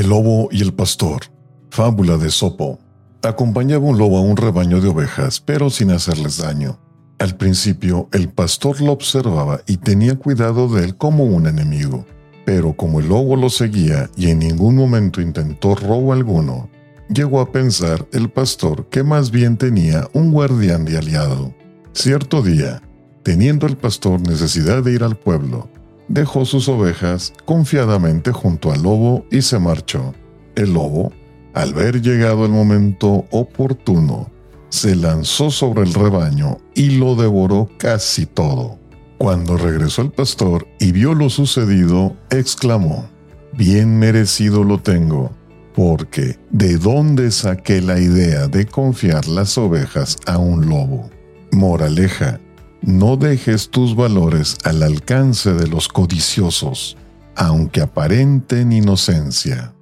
El lobo y el pastor. Fábula de Sopo. Acompañaba un lobo a un rebaño de ovejas, pero sin hacerles daño. Al principio, el pastor lo observaba y tenía cuidado de él como un enemigo. Pero como el lobo lo seguía y en ningún momento intentó robo alguno, llegó a pensar el pastor que más bien tenía un guardián de aliado. Cierto día, teniendo el pastor necesidad de ir al pueblo, dejó sus ovejas confiadamente junto al lobo y se marchó. El lobo, al ver llegado el momento oportuno, se lanzó sobre el rebaño y lo devoró casi todo. Cuando regresó el pastor y vio lo sucedido, exclamó, Bien merecido lo tengo, porque ¿de dónde saqué la idea de confiar las ovejas a un lobo? Moraleja, no dejes tus valores al alcance de los codiciosos, aunque aparenten inocencia.